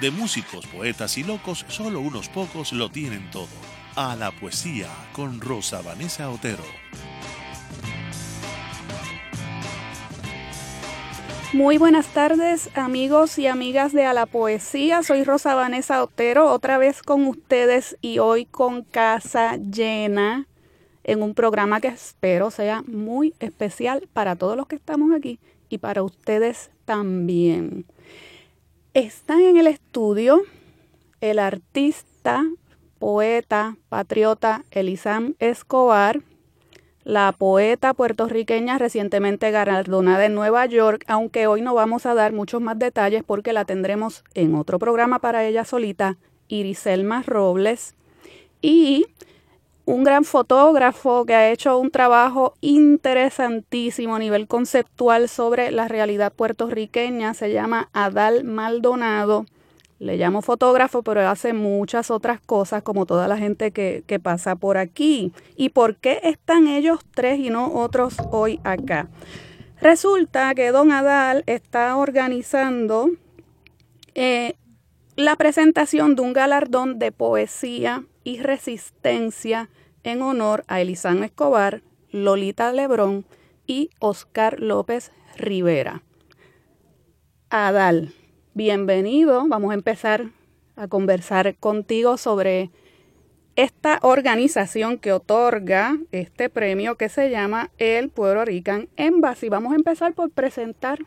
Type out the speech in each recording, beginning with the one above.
de músicos, poetas y locos, solo unos pocos lo tienen todo. A la poesía con Rosa Vanessa Otero. Muy buenas tardes amigos y amigas de A la Poesía, soy Rosa Vanessa Otero, otra vez con ustedes y hoy con casa llena en un programa que espero sea muy especial para todos los que estamos aquí y para ustedes también. Están en el estudio el artista, poeta, patriota Elisam Escobar, la poeta puertorriqueña recientemente galardonada en Nueva York, aunque hoy no vamos a dar muchos más detalles porque la tendremos en otro programa para ella solita, Iriselma Robles, y un gran fotógrafo que ha hecho un trabajo interesantísimo a nivel conceptual sobre la realidad puertorriqueña. Se llama Adal Maldonado. Le llamo fotógrafo, pero hace muchas otras cosas como toda la gente que, pasa por aquí. ¿Y por qué están ellos tres y no otros hoy acá? Resulta que don Adal está organizando eh, la presentación de un galardón de poesía y resistencia en honor a Elisán Escobar, Lolita Lebrón y Oscar López Rivera. Adal, bienvenido. Vamos a empezar a conversar contigo sobre esta organización que otorga este premio que se llama el Puerto Rican Embassy. Vamos a empezar por presentar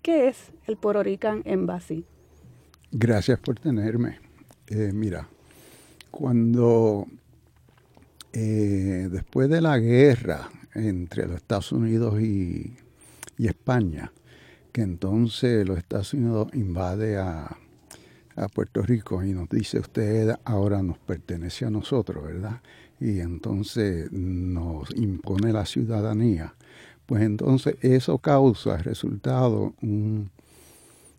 qué es el Puerto Rican Embassy. Gracias por tenerme. Eh, mira, cuando eh, después de la guerra entre los Estados Unidos y, España, que entonces los Estados Unidos invade a, Puerto Rico y nos dice usted ahora nos pertenece a nosotros, ¿verdad? Y entonces nos impone la ciudadanía. Pues entonces eso causa resultado un,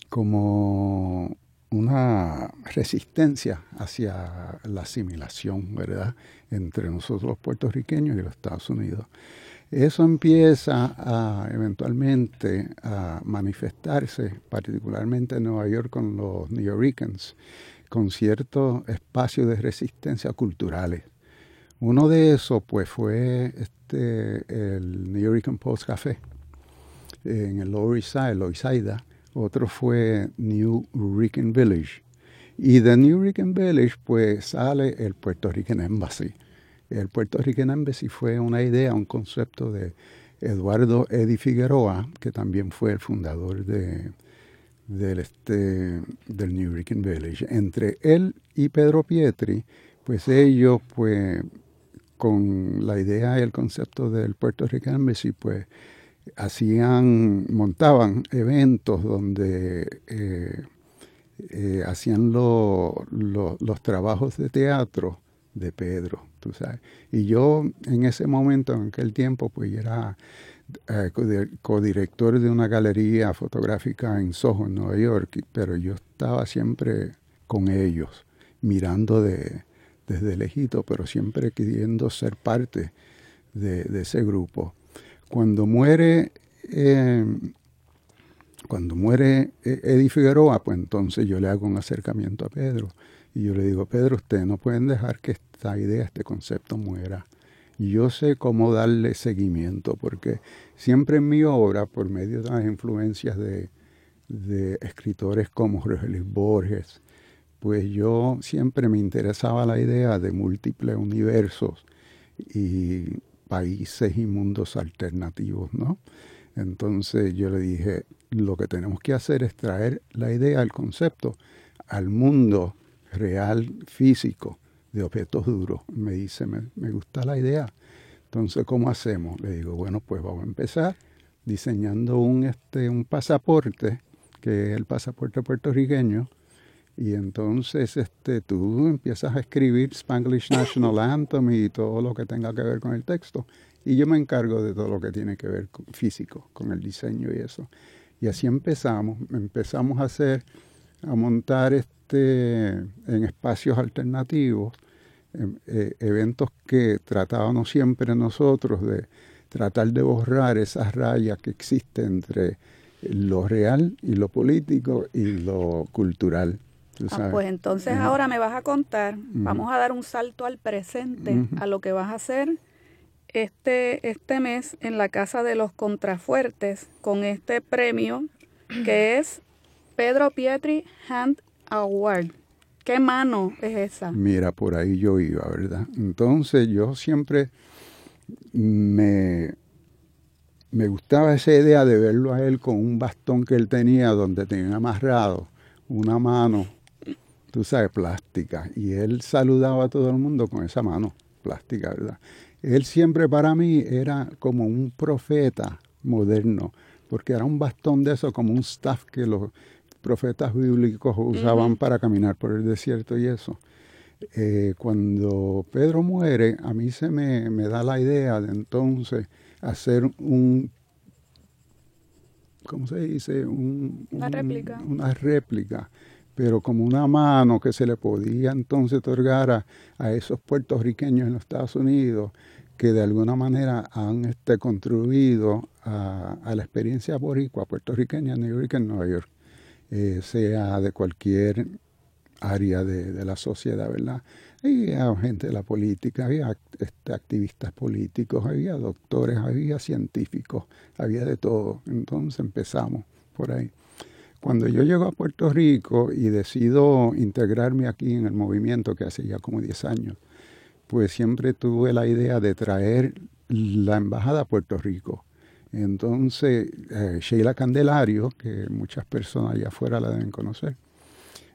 como una resistencia hacia la asimilación, ¿verdad?, entre nosotros los puertorriqueños y los Estados Unidos. Eso empieza a, eventualmente a manifestarse, particularmente en Nueva York con los New Yorkers, con ciertos espacios de resistencia culturales. Uno de esos, pues, fue este, el New York Post Café en el Lower East Side, Loisaida, otro fue New Rican Village. Y de New Rican Village pues sale el Puerto Rican Embassy. El Puerto Rican Embassy fue una idea, un concepto de Eduardo Eddy Figueroa, que también fue el fundador de, del, este, del New Rican Village. Entre él y Pedro Pietri, pues ellos, pues, con la idea y el concepto del Puerto Rican Embassy, pues, hacían, montaban eventos donde eh, eh, hacían los trabajos de teatro de Pedro, tú sabes. Y yo en ese momento, en aquel tiempo, pues era eh, codirector de una galería fotográfica en Soho, en Nueva York, pero yo estaba siempre con ellos, mirando de, desde lejito, pero siempre queriendo ser parte de ese grupo. Cuando muere, eh, cuando muere eh, Eddie Figueroa, pues entonces yo le hago un acercamiento a Pedro y yo le digo, Pedro, ustedes no pueden dejar que esta idea, este concepto muera. Yo sé cómo darle seguimiento, porque siempre en mi obra, por medio de las influencias de, escritores como Jorge Luis Borges, pues yo siempre me interesaba la idea de múltiples universos y países y mundos alternativos, ¿no? Entonces yo le dije, lo que tenemos que hacer es traer la idea, el concepto, al mundo real, físico, de objetos duros. Me dice, me, gusta la idea. Entonces, ¿cómo hacemos? Le digo, bueno, pues vamos a empezar diseñando un, este, un pasaporte, que es el pasaporte puertorriqueño, Y entonces este, tú empiezas a escribir Spanglish National Anthem y todo lo que tenga que ver con el texto. Y yo me encargo de todo lo que tiene que ver con físico, con el diseño y eso. Y así empezamos. Empezamos a hacer, a montar este, en espacios alternativos, em, eh, eventos que tratábamos siempre nosotros de tratar de borrar esas rayas que existen entre lo real y lo político y lo cultural. Ah, pues entonces ahora me vas a contar, vamos a dar un salto al presente, a lo que vas a hacer este, este mes en la Casa de los Contrafuertes con este premio que es Pedro Pietri Hand Award. ¿Qué mano es esa? Mira, por ahí yo iba, ¿verdad? Entonces yo siempre me, me gustaba esa idea de verlo a él con un bastón que él tenía donde tenía amarrado una mano, tú sabes, plástica. Y él saludaba a todo el mundo con esa mano plástica, ¿verdad? Él siempre para mí era como un profeta moderno, porque era un bastón de eso, como un staff que los profetas bíblicos usaban para caminar por el desierto y eso. Eh, cuando Pedro muere, a mí se me, da la idea de entonces hacer un, ¿cómo se dice? una réplica. Una réplica, pero como una mano que se le podía entonces otorgar a, esos puertorriqueños en los Estados Unidos que de alguna manera han este, contribuido a, la experiencia boricua puertorriqueña en New York Nueva York, eh, sea de cualquier área de, la sociedad, ¿verdad? Había gente de la política, había este, activistas políticos, había doctores, había científicos, había de todo. Entonces empezamos por ahí. Cuando yo llego a Puerto Rico y decido integrarme aquí en el movimiento que hace ya como 10 años, pues siempre tuve la idea de traer la embajada a Puerto Rico. Entonces, eh, Sheila Candelario, que muchas personas allá afuera la deben conocer,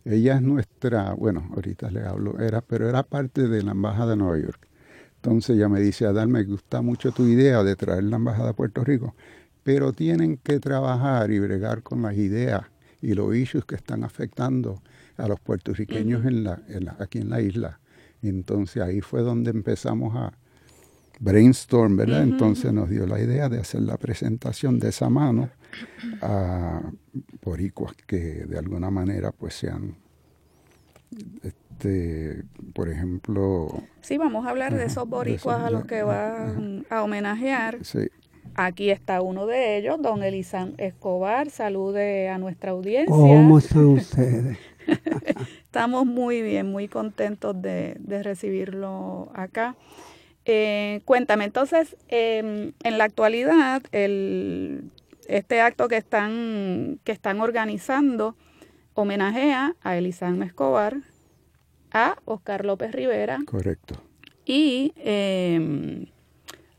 ella es nuestra, bueno, ahorita le hablo, era, pero era parte de la Embajada de Nueva York. Entonces ella me dice, Adal, me gusta mucho tu idea de traer la Embajada a Puerto Rico, pero tienen que trabajar y bregar con las ideas y los issues que están afectando a los puertorriqueños en la, aquí en la isla. Entonces ahí fue donde empezamos a brainstorm, ¿verdad? Entonces nos dio la idea de hacer la presentación de esa mano a boricuas que de alguna manera pues sean, este, por ejemplo... Sí, vamos a hablar de esos boricuas a los que van a homenajear. Sí. Aquí está uno de ellos, don Elisan Escobar. Salude a nuestra audiencia. ¿Cómo están ustedes? Estamos muy bien, muy contentos de, recibirlo acá. Eh, cuéntame, entonces, em, en la actualidad, el este acto que están, que están organizando homenajea a Elisandro Escobar, a Oscar López Rivera. Correcto. Y em,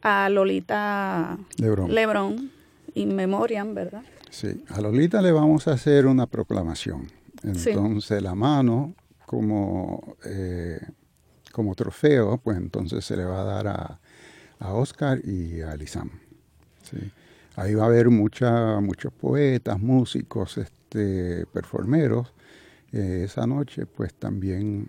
a Lolita Lebrón. Lebrón, in memoriam, ¿verdad? Sí, a Lolita le vamos a hacer una proclamación. Entonces la mano como, eh, como trofeo, pues entonces se le va a dar a, a Oscar y a Elisam. ¿sí? Ahí va a haber mucha, muchos poetas, músicos, este, performeros. Eh, esa noche, pues también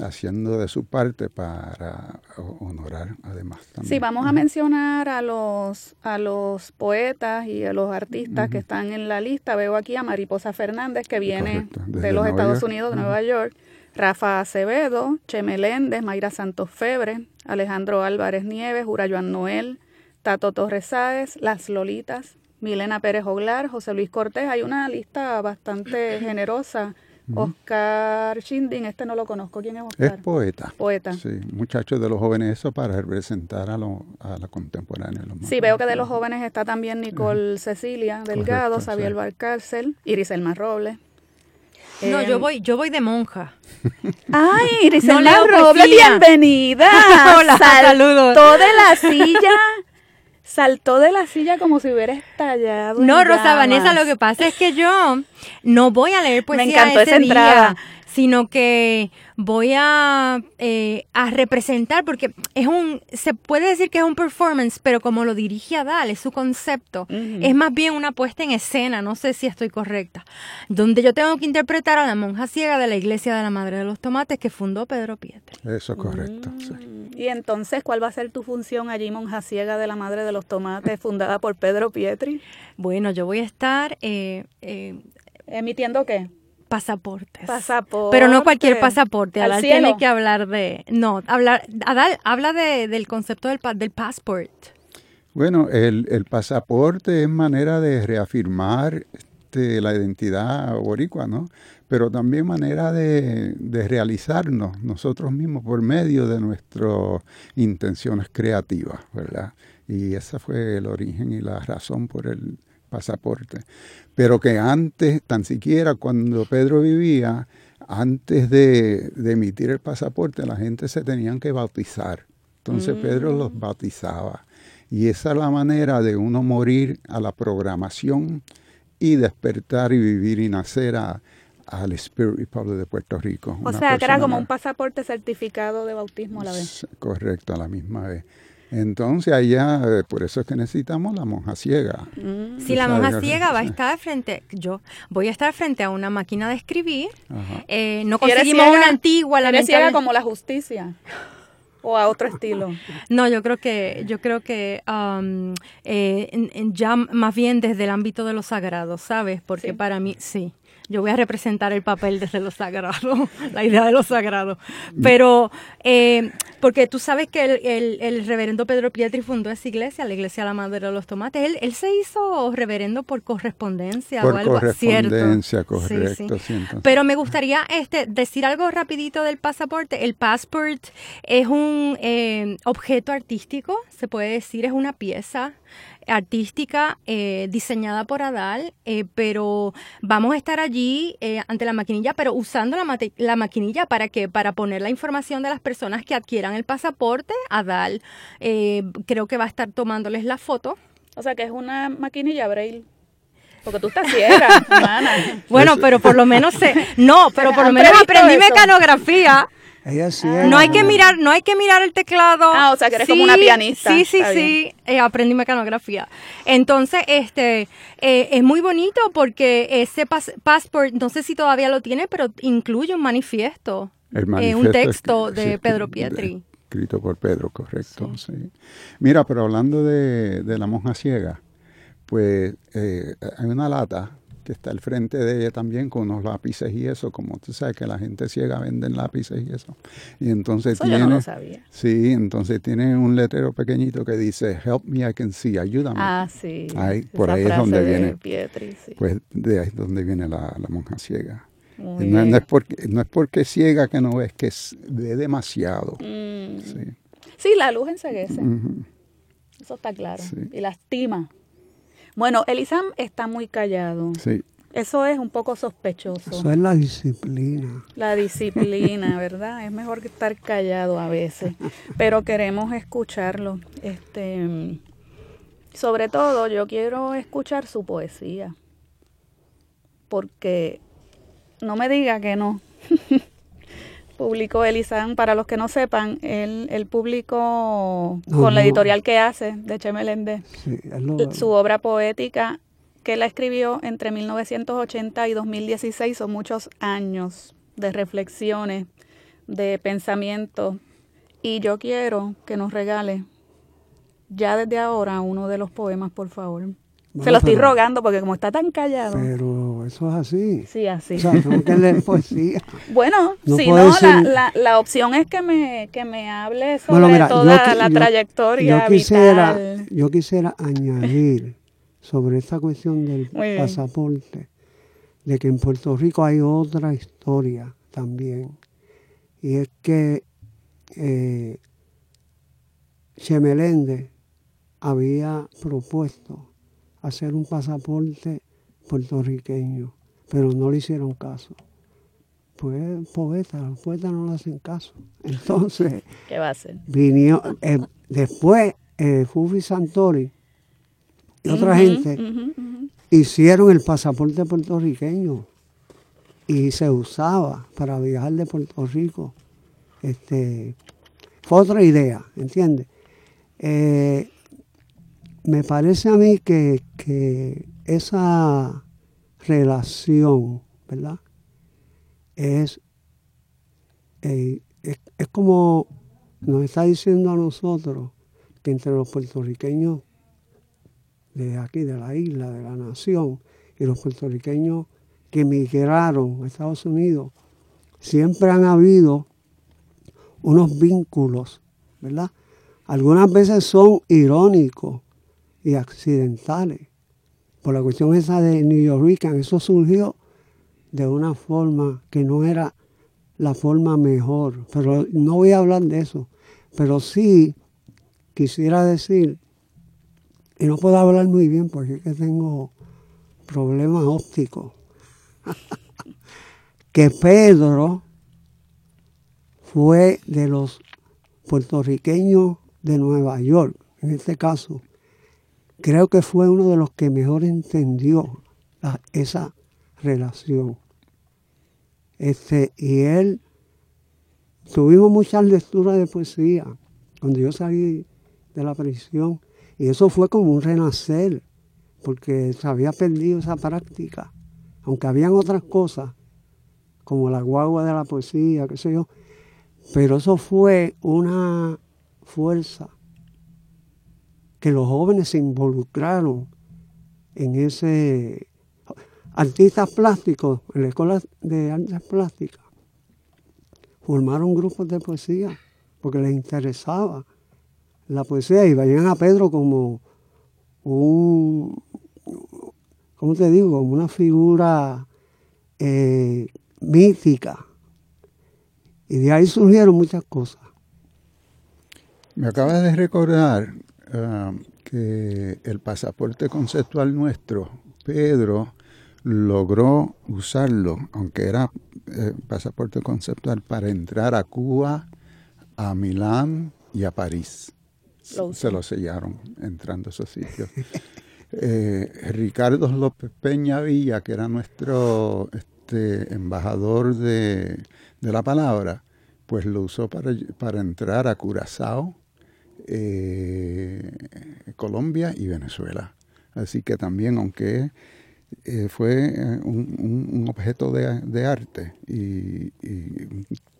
haciendo de su parte para honorar además también. Sí, vamos a mencionar a los a los poetas y a los artistas que están en la lista. Veo aquí a Mariposa Fernández que viene de los Estados Unidos, de Nueva York, Rafa Acevedo, Che Meléndez, Mayra Santos Febre, Alejandro Álvarez Nieves, Jura Joan Noel, Tato Torres Sáez, Las Lolitas, Milena Pérez Oglar, José Luis Cortés. Hay una lista bastante generosa. Oscar Shindin, este no lo conozco. ¿Quién es Oscar? Es poeta. Poeta. Sí, muchachos de los jóvenes, eso para representar a, a la contemporánea. sí, veo que de los jóvenes está también Nicole Cecilia Delgado, Xavier Barcárcel, Iris Elmar Robles. No, yo em, voy, yo voy de monja. Ay, Iris Elmar Robles, bienvenida. Hola, saludos. de la silla saltó de la silla como si hubiera estallado. No, Rosa Vanessa, lo que pasa es que yo no voy a leer poesía Me encantó ese esa entrada. Sino que voy a, eh, a representar, porque es un, se puede decir que es un performance, pero como lo dirige Adal, es su concepto, es más bien una puesta en escena, no sé si estoy correcta, donde yo tengo que interpretar a la monja ciega de la iglesia de la Madre de los Tomates que fundó Pedro Pietri. Eso es correcto. Mm. Y entonces, ¿cuál va a ser tu función allí, monja ciega de la Madre de los Tomates, fundada por Pedro Pietri? Bueno, yo voy a estar... Eh, eh, ¿Emitiendo qué? Pasaportes. Pasaporte. Pero no cualquier pasaporte. Al Adal cielo. tiene que hablar de. No, hablar. Adal habla de, del concepto del, pa- del passport. Bueno, el, el pasaporte es manera de reafirmar este, la identidad boricua, ¿no? Pero también manera de, de realizarnos nosotros mismos por medio de nuestras intenciones creativas, ¿verdad? Y ese fue el origen y la razón por el pasaporte. Pero que antes, tan siquiera cuando Pedro vivía, antes de, de emitir el pasaporte, la gente se tenían que bautizar. Entonces Pedro los bautizaba. Y esa es la manera de uno morir a la programación y despertar y vivir y nacer a- al Spirit Republic de Puerto Rico. O sea, que era como un pasaporte certificado de bautismo a la vez. Correcto, a la misma vez. Entonces allá, eh, por eso es que necesitamos la monja ciega. Mm. Si la monja ciega va a estar frente, yo voy a estar frente a una máquina de escribir. Eh, no conseguimos ciega- una antigua, Eres ciega como la justicia. O a otro estilo. No, yo creo que, yo creo que um, eh, ya más bien desde el ámbito de lo sagrado, ¿sabes? Porque Sí. para mí, sí, yo voy a representar el papel desde lo sagrado, la idea de lo sagrado. Pero, eh, porque tú sabes que el, el- el reverendo Pedro Pietri fundó esa iglesia, la iglesia de la Madre de los Tomates. Él, él se hizo reverendo por correspondencia Por o algo ¿cierto? correspondencia, Sí, correcto. sí. Pero me gustaría este, decir algo rapidito del pasaporte. El passport es un eh, objeto artístico, se puede decir, es una pieza artística eh, diseñada por Adal, eh, pero vamos a estar allí eh, ante la maquinilla, pero usando la, mate- la maquinilla para que para poner la información de las personas que adquieran el pasaporte. Adal eh, creo que va a estar tomándoles la foto. O sea, que es una maquinilla braille. Porque tú estás ciega, hermana. Bueno, pero por lo menos se, no, pero por lo ¿Han menos aprendí mecanografía. Ella sí No hay que mirar, no hay que mirar el teclado. Ah, o sea, que eres como una pianista. Sí, sí, Está sí. eh, aprendí mecanografía. Entonces, este, eh, es muy bonito porque ese pas- passport, no sé si todavía lo tiene, pero incluye un manifiesto, El eh, un texto de sí, Pedro Pietri. Escrito por Pedro, correcto. Sí. Mira, pero hablando de, de la monja ciega, pues eh, hay una lata que está al frente de ella también con unos lápices y eso, como tú sabes que la gente ciega venden lápices y eso. Y entonces Eso yo tiene, no lo sabía. sí, entonces tiene un letrero pequeñito que dice Help me, I can see, ayúdame. Ah, sí. Ahí, por ahí es donde de viene. Pietri, sí. Pues de ahí es donde viene la, la monja ciega. No, es porque, no es porque ciega que no ve, es que es- ve demasiado. Mm. Sí. Sí, la luz enseguece. Eso está claro. Sí. Y lastima. Bueno, Elisam está muy callado. Sí. Eso es un poco sospechoso. Eso es la disciplina. La disciplina, ¿verdad? Es mejor que estar callado a veces, pero queremos escucharlo. Este, sobre todo, yo quiero escuchar su poesía, porque no me diga que no. Publicó Elisán, para los que no sepan, él, él publicó No, con la no. editorial que hace, de Che Meléndez, Sí, lo- su obra poética que la escribió entre 1980 y 2016 son muchos años de reflexiones, de pensamientos y yo quiero que nos regale ya desde ahora uno de los poemas, por favor. Se lo estoy pero- rogando porque como está tan callado. Pero eso es así. Sí, así. O sea, tengo que leer poesía. Bueno, No si no, decir- la, la, la opción es que me, que me hable sobre Bueno, mira, toda yo la yo- trayectoria yo quisiera, vital. Yo quisiera añadir sobre esta cuestión del pasaporte, de que en Puerto Rico hay otra historia también. Y es que eh, Che Meléndez había propuesto hacer un pasaporte puertorriqueño, pero no le hicieron caso. Pues poetas, los poetas no le hacen caso. Entonces, ¿Qué va a hacer? vino, eh, después eh, Fufi Santori y otra gente hicieron el pasaporte puertorriqueño. y se usaba para viajar de Puerto Rico. Este, fue otra idea, ¿entiendes? Eh, me parece a mí que, esa relación, ¿verdad? Es, eh, es, es, como nos está diciendo a nosotros que entre los puertorriqueños de aquí, de la isla, de la nación, y los puertorriqueños que emigraron a Estados Unidos, siempre han habido unos vínculos, ¿verdad? Algunas veces son irónicos y accidentales. Por la cuestión esa de New York, eso surgió de una forma que no era la forma mejor. Pero no voy a hablar de eso. Pero sí quisiera decir, y no puedo hablar muy bien porque es que tengo problemas ópticos, que Pedro fue de los puertorriqueños de Nueva York, en este caso, creo que fue uno de los que mejor entendió esa relación. Este, y él, tuvimos muchas lecturas de poesía cuando yo salí de la prisión, y eso fue como un renacer, porque se había perdido esa práctica, aunque habían otras cosas, como la guagua de la poesía, qué sé yo, pero eso fue una fuerza que los jóvenes se involucraron en ese artistas plásticos en la escuela de artes plásticas formaron grupos de poesía porque les interesaba la poesía y veían a Pedro como un, ¿cómo te digo? Como una figura eh, mítica. Y de ahí surgieron muchas cosas. Me acaba de recordar ah, que el pasaporte conceptual nuestro, Pedro, logró usarlo, aunque era eh, pasaporte conceptual, para entrar a Cuba, a Milán y a París. Se lo sellaron entrando a esos sitios. Eh, Ricardo López Peña Villa, que era nuestro este, embajador de, la palabra, pues lo usó para, para entrar a Curazao, eh, Colombia y Venezuela. Así que también, aunque eh, fue un, objeto de, arte y, y,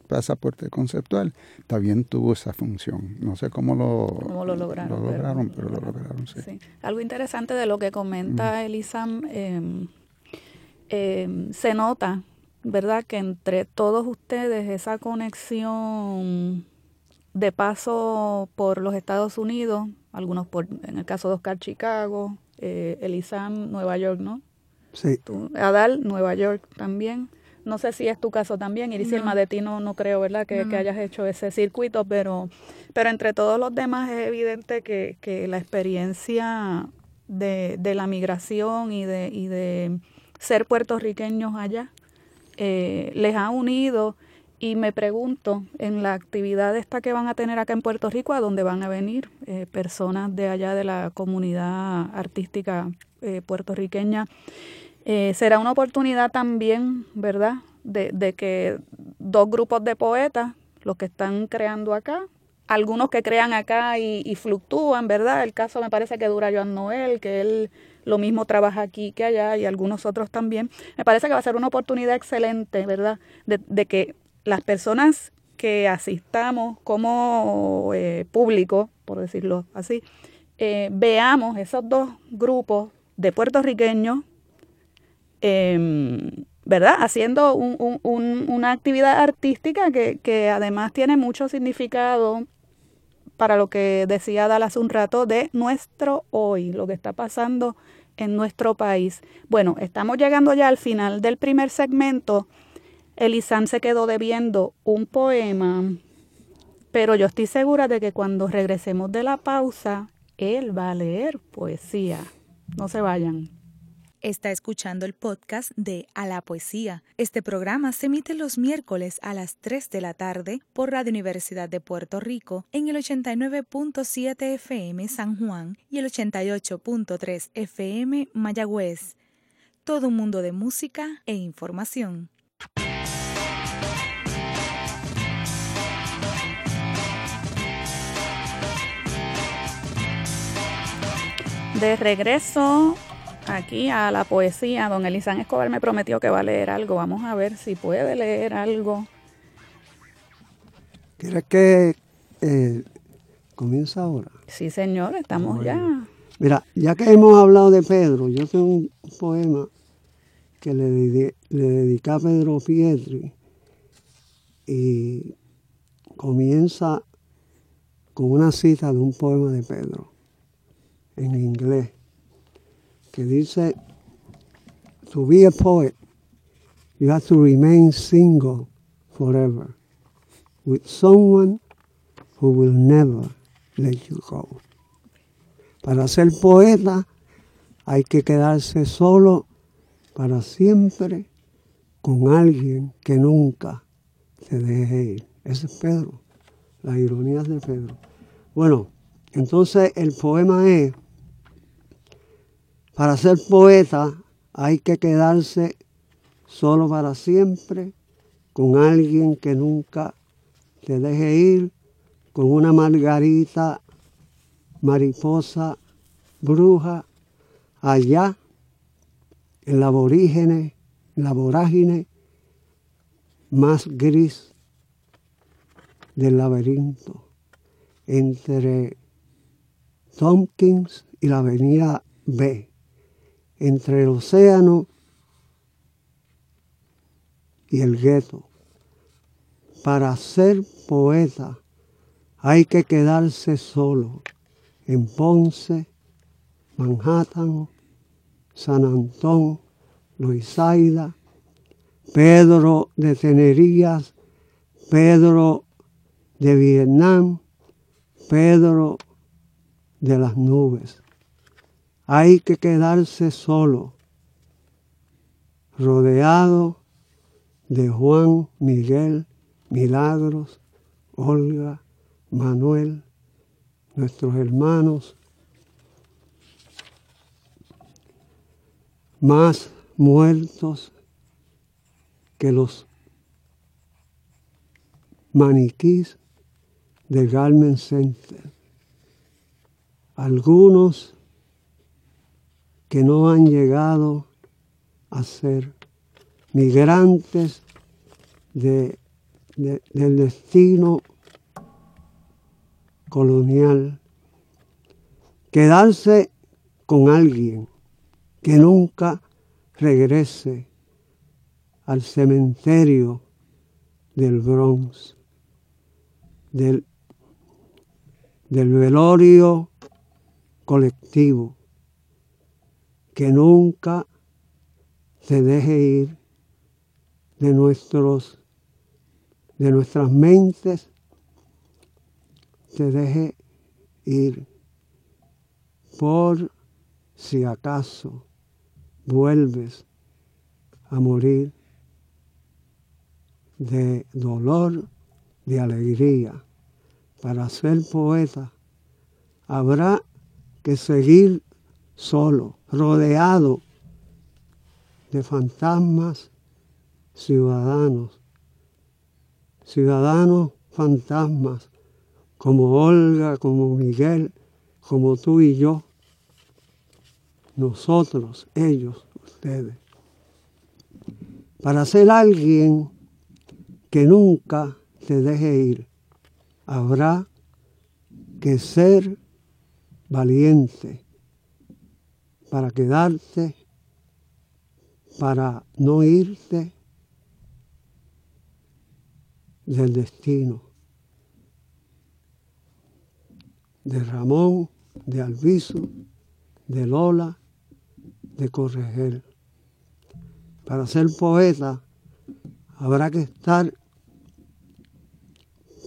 pasaporte conceptual, también tuvo esa función. No sé cómo lo, lo lograron, pero, lo lograron, sí. Algo interesante de lo que comenta Elisam, em, em, se nota, ¿verdad?, que entre todos ustedes esa conexión de paso por los Estados Unidos, algunos por, en el caso de Oscar Chicago, eh, Elisam Nueva York, ¿no? Sí. Adal Nueva York también. No sé si es tu caso también, Iris, no. de ti no, creo, ¿verdad? Que, hayas hecho ese circuito, pero, pero entre todos los demás es evidente que, que la experiencia de, de, la migración y de, y de ser puertorriqueños allá eh, les ha unido y me pregunto, en la actividad esta que van a tener acá en Puerto Rico, a dónde van a venir eh, personas de allá de la comunidad artística eh, puertorriqueña, eh, será una oportunidad también, ¿verdad?, de, de, que dos grupos de poetas, los que están creando acá, algunos que crean acá y, fluctúan, ¿verdad? El caso me parece que dura Joan Noel, que él lo mismo trabaja aquí que allá y algunos otros también. Me parece que va a ser una oportunidad excelente, ¿verdad? De, de que las personas que asistamos como eh, público, por decirlo así, eh, veamos esos dos grupos de puertorriqueños Em, ¿verdad? Haciendo una actividad artística que, además tiene mucho significado para lo que decía Dallas un rato de nuestro hoy, lo que está pasando en nuestro país. Bueno, estamos llegando ya al final del primer segmento. Elisan se quedó debiendo un poema, pero yo estoy segura de que cuando regresemos de la pausa, él va a leer poesía. No se vayan. Está escuchando el podcast de A la Poesía. Este programa se emite los miércoles a las 3 de la tarde por Radio Universidad de Puerto Rico en el 89.7 FM San Juan y el 88.3 FM Mayagüez. Todo un mundo de música e información. De regreso aquí a la poesía. Don Elizán Escobar me prometió que va a leer algo. Vamos a ver si puede leer algo. ¿Quieres que eh, comienza ahora? Sí, señor, estamos ya. Mira, ya que hemos hablado de Pedro, yo tengo un poema que le, dediqué, le dediqué a Pedro Pietri y comienza con una cita de un poema de Pedro en inglés que dice, to be a poet, you have to remain single forever with someone who will never let you go. Para ser poeta hay que quedarse solo para siempre con alguien que nunca se deje ir. Ese es Pedro, las ironías de Pedro. Bueno, entonces el poema es, para ser poeta hay que quedarse solo para siempre con alguien que nunca te deje ir, con una margarita, mariposa, bruja, allá en la aborígene, en la vorágine más gris del laberinto entre Tompkins y la avenida B, entre el océano y el gueto. Para ser poeta hay que quedarse solo en Ponce, Manhattan, San Antón, Luisaida, Pedro de Tenerías, Pedro de Vietnam, Pedro de las nubes. Hay que quedarse solo, rodeado de Juan, Miguel, Milagros, Olga, Manuel, nuestros hermanos, más muertos que los maniquís de Garment Center. Algunos que no han llegado a ser migrantes de, del destino colonial. Quedarse con alguien que nunca regrese al cementerio del Bronx, del velorio colectivo, que nunca se deje ir de nuestros de nuestras mentes se deje ir por si acaso vuelves a morir de dolor, de alegría. Para ser poeta habrá que seguir solo, rodeado de fantasmas ciudadanos, ciudadanos fantasmas como Olga, como Miguel, como tú y yo, nosotros, ellos, ustedes. Para ser alguien que nunca te deje ir, habrá que ser valiente para quedarte, para no irte del destino. De Ramón, de Alviso, de Lola, de Corregel. Para ser poeta habrá que estar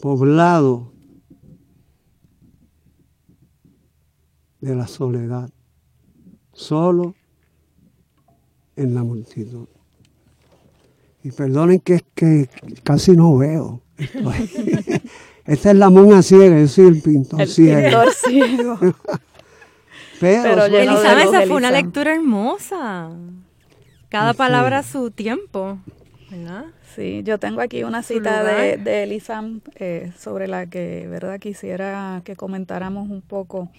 poblado de la soledad, solo en la multitud. Y perdonen que es que casi no veo. Esta es la mona ciega, yo soy el pintor El ciego. pintor ciego. Pero, Pero Elizabeth, esa fue una lectura hermosa. Cada Sí. palabra a su tiempo, ¿verdad? Sí, yo tengo aquí una cita de, de Elisam eh, sobre la que, ¿verdad? Quisiera que comentáramos un poco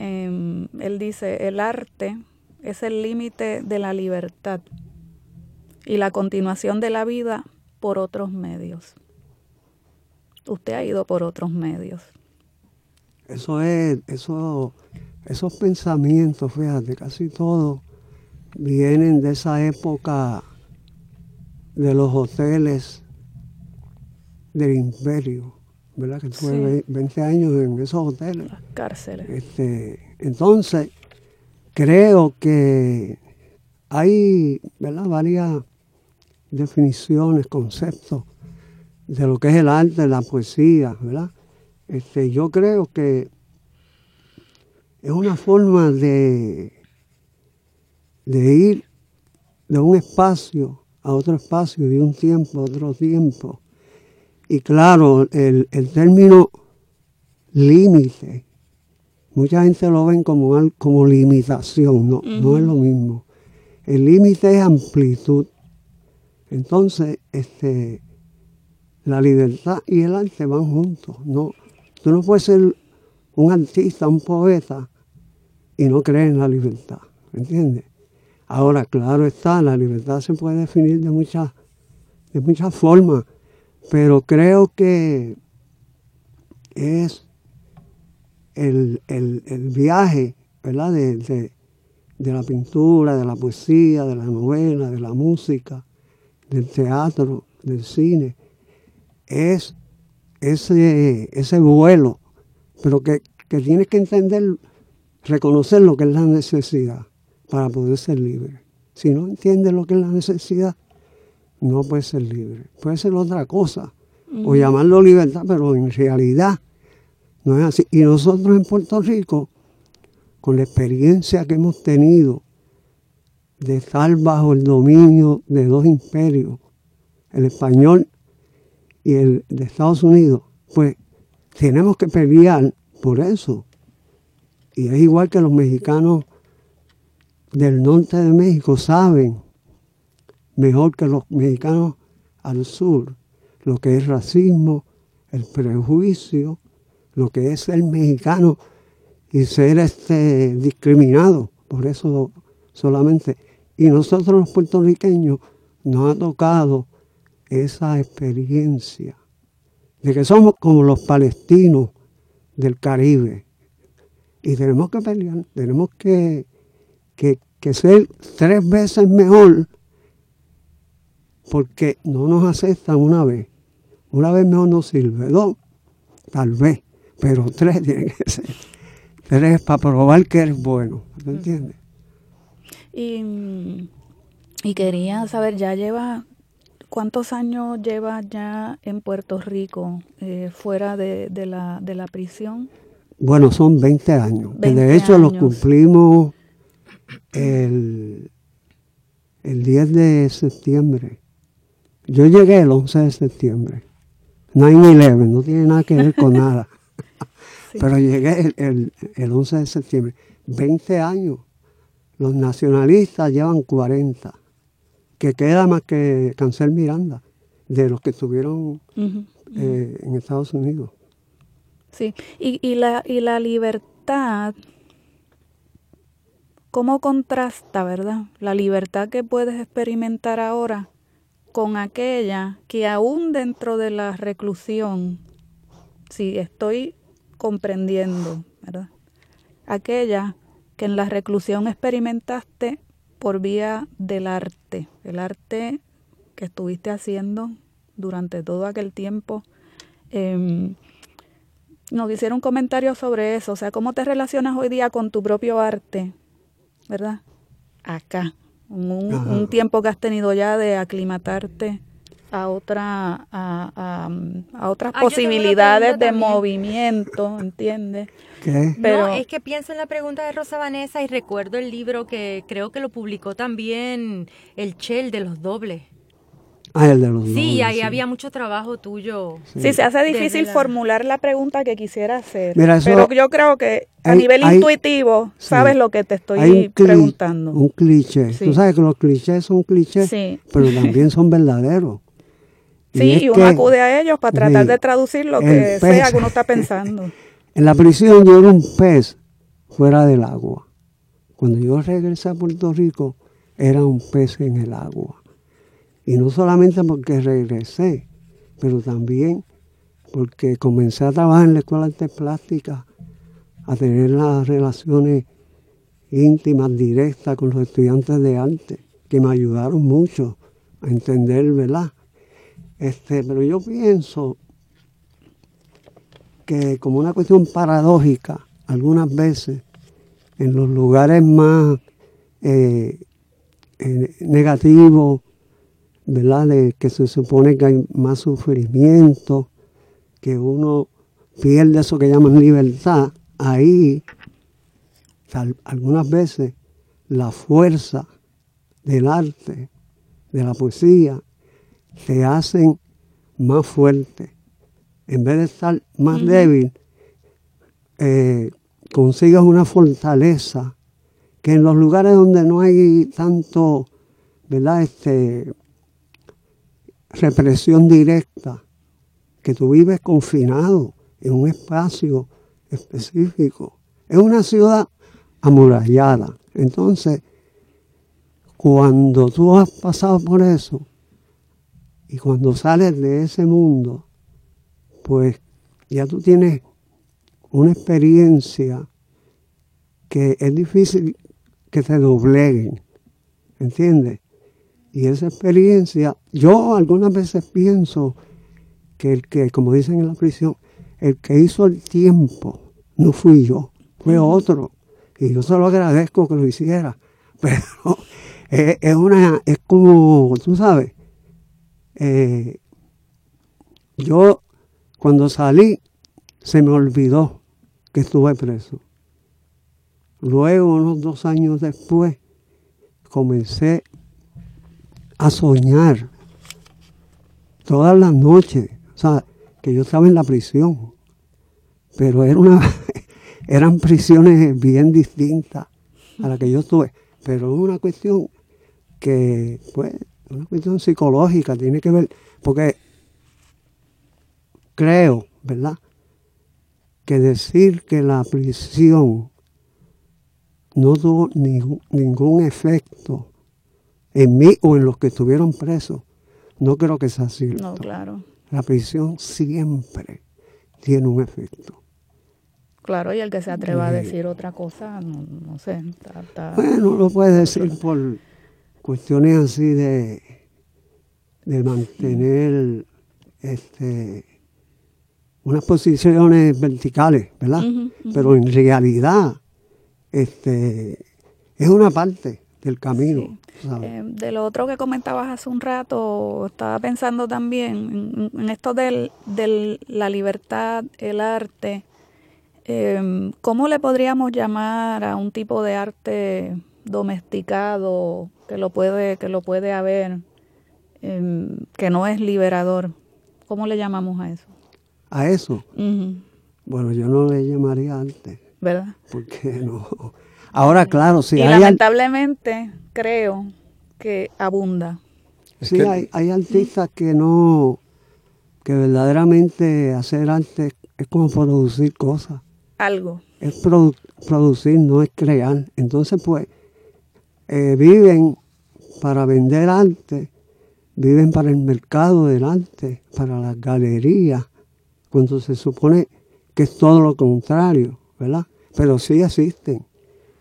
em, él dice, el arte es el límite de la libertad y la continuación de la vida por otros medios. Usted ha ido por otros medios. Eso es, eso, esos pensamientos, fíjate, casi todos vienen de esa época de los hoteles del imperio, ¿verdad? Que tuve 20 años en esos hoteles. Las cárceles. Este, entonces, creo que hay ¿verdad? varias definiciones, conceptos de lo que es el arte, la poesía, ¿verdad? Este, yo creo que es una forma de, de ir de un espacio a otro espacio, de un tiempo a otro tiempo. Y claro, el, término límite, mucha gente lo ven como, como limitación, no, no es lo mismo. El límite es amplitud. Entonces, este, la libertad y el arte van juntos. No, tú no puedes ser un artista, un poeta y no creer en la libertad. ¿Me entiendes? Ahora, claro está, la libertad se puede definir de muchas, de muchas formas, pero creo que es el, viaje ¿verdad? De, de, la pintura, de la poesía, de la novela, de la música, del teatro, del cine, es ese, ese vuelo, pero que, que tienes que entender, reconocer lo que es la necesidad para poder ser libre. Si no entiende lo que es la necesidad, no puede ser libre. Puede ser otra cosa, o llamarlo libertad, pero en realidad no es así. Y nosotros en Puerto Rico, con la experiencia que hemos tenido de estar bajo el dominio de dos imperios, el español y el de Estados Unidos, pues tenemos que pelear por eso. Y es igual que los mexicanos del norte de México saben mejor que los mexicanos al sur lo que es racismo, el prejuicio, lo que es ser mexicano y ser este discriminado. Por eso solamente. Y nosotros los puertorriqueños nos ha tocado esa experiencia de que somos como los palestinos del Caribe. Y tenemos que pelear, tenemos que que, ser tres veces mejor porque no nos aceptan una vez. Una vez mejor no sirve, dos, tal vez, pero tres tiene que ser. Tres para probar que eres bueno, ¿me entiendes? Y, y quería saber, ya lleva, ¿cuántos años lleva ya en Puerto Rico, eh, fuera de, de, la, de la prisión? Bueno, son 20 años. de hecho, los cumplimos el, el 10 de septiembre. Yo llegué el 11 de septiembre. 9-11, no tiene nada que ver con nada. Pero llegué el, el, 11 de septiembre. 20 años. Los nacionalistas llevan 40. Que queda más que Cancel Miranda, de los que estuvieron eh, en Estados Unidos. Sí, y, y, la, y la libertad ¿Cómo contrasta, verdad, la libertad que puedes experimentar ahora con aquella que aún dentro de la reclusión, si estoy comprendiendo, ¿verdad? Aquella que en la reclusión experimentaste por vía del arte, el arte que estuviste haciendo durante todo aquel tiempo. Eh, nos hicieron comentarios sobre eso, o sea, cómo te relacionas hoy día con tu propio arte, ¿verdad? Acá, un, tiempo que has tenido ya de aclimatarte a otra a, otras ah, posibilidades de movimiento, ¿entiendes? ¿Qué? Pero, no, es que pienso en la pregunta de Rosa Vanessa y recuerdo el libro que creo que lo publicó también el Chel de los dobles. Ah, el de los Sí, ahí había mucho trabajo tuyo. Sí, se hace difícil formular la pregunta que quisiera hacer. pero yo creo que a nivel intuitivo sabes lo que te estoy preguntando. Un cliché. Tú sabes que los clichés son clichés, pero también son verdaderos. Sí, y, uno acude a ellos para tratar de traducir lo que sea que uno está pensando. En la prisión yo era un pez fuera del agua. Cuando yo regresé a Puerto Rico, era un pez en el agua. Y no solamente porque regresé, pero también porque comencé a trabajar en la Escuela de Artes Plásticas, a tener las relaciones íntimas, directas con los estudiantes de arte, que me ayudaron mucho a entender, ¿verdad? Este, pero yo pienso que como una cuestión paradójica, algunas veces, en los lugares más eh, eh, negativos, ¿verdad? De que se supone que hay más sufrimiento, que uno pierde eso que llaman libertad, ahí algunas veces la fuerza del arte, de la poesía, te hacen más fuerte. En vez de estar más débil, eh, consigas una fortaleza que en los lugares donde no hay tanto, ¿verdad? Este, represión directa, que tú vives confinado en un espacio específico. Es una ciudad amurallada. Entonces, cuando tú has pasado por eso y cuando sales de ese mundo, pues ya tú tienes una experiencia que es difícil que te dobleguen, ¿entiendes? Y esa experiencia, yo algunas veces pienso que el que, como dicen en la prisión, el que hizo el tiempo no fui yo, fue otro. Y yo se lo agradezco que lo hiciera. Pero es, una, es como, tú sabes, eh, yo cuando salí se me olvidó que estuve preso. Luego, unos dos años después, comencé a soñar todas las noches, o sea, que yo estaba en la prisión, pero era una, eran prisiones bien distintas a las que yo estuve, pero es una cuestión que, pues, una cuestión psicológica, tiene que ver, porque creo, ¿verdad? Que decir que la prisión no tuvo ningún, ningún efecto en mí o en los que estuvieron presos, no creo que sea cierto. No, claro. La prisión siempre tiene un efecto. Claro, y el que se atreva a decir otra cosa, no, sé. Bueno, lo puede decir por cuestiones así de, de mantener este unas posiciones verticales, ¿verdad? Pero en realidad este, es una parte del camino. Eh, de lo otro que comentabas hace un rato, estaba pensando también en, esto de la libertad, el arte. Eh, ¿Cómo le podríamos llamar a un tipo de arte domesticado que lo puede, que lo puede haber, em, que no es liberador? ¿Cómo le llamamos a eso? A eso. Bueno, yo no le llamaría arte. ¿Verdad? Porque no. Ahora, claro, sí. Y lamentablemente creo que abunda. Sí, hay, hay artistas que no, que verdaderamente hacer arte es como producir cosas. Algo. Es producir, no es crear. Entonces, pues, eh, viven para vender arte, viven para el mercado del arte, para las galerías, cuando se supone que es todo lo contrario, ¿verdad? Pero sí existen.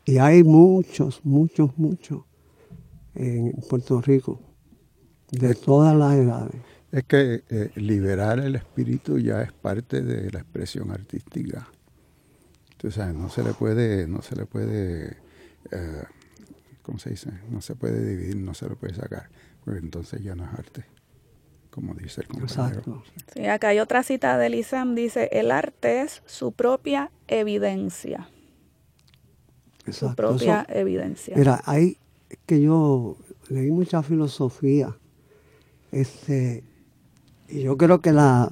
Y hay muchos, muchos, muchos en Puerto Rico, de todas las edades. Es que eh, liberar el espíritu ya es parte de la expresión artística. Entonces, no se le puede, no se le puede, eh, ¿cómo se dice? No se puede dividir, no se lo puede sacar, porque entonces ya no es arte, como dice el compañero. Exacto. Sí, acá hay otra cita de Lisam, dice, el arte es su propia evidencia su propia evidencia. Mira, hay que yo leí mucha filosofía, este, y yo creo que la,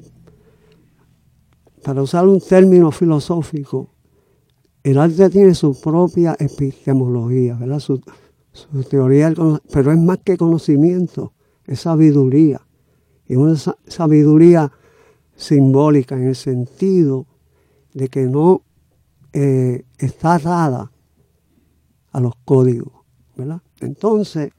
para usar un término filosófico, el arte tiene su propia epistemología, ¿verdad? Su, su teoría, pero es más que conocimiento, es sabiduría. Y una sabiduría simbólica en el sentido de que no eh, está atada a los códigos, ¿verdad? Entonces,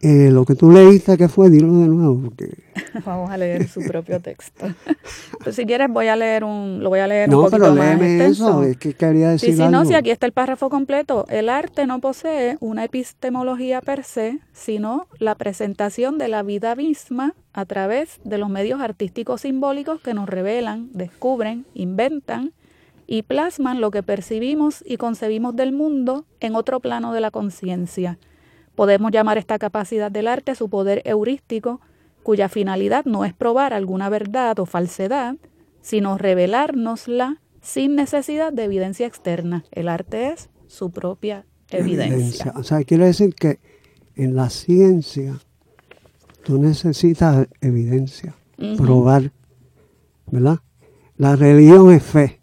eh, lo que tú leíste que fue, dilo de nuevo, porque... Vamos a leer su propio texto. pues si quieres voy a leer un, lo voy a leer no, un poquito pero más extenso. eso, es que quería decir Sí, sí, algo. no, si aquí está el párrafo completo. El arte no posee una epistemología per se, sino la presentación de la vida misma a través de los medios artísticos simbólicos que nos revelan, descubren, inventan y plasman lo que percibimos y concebimos del mundo en otro plano de la conciencia. Podemos llamar esta capacidad del arte su poder heurístico, cuya finalidad no es probar alguna verdad o falsedad, sino revelárnosla sin necesidad de evidencia externa. El arte es su propia evidencia. O sea, quiere decir que en la ciencia tú necesitas evidencia, probar, ¿verdad? La religión es fe.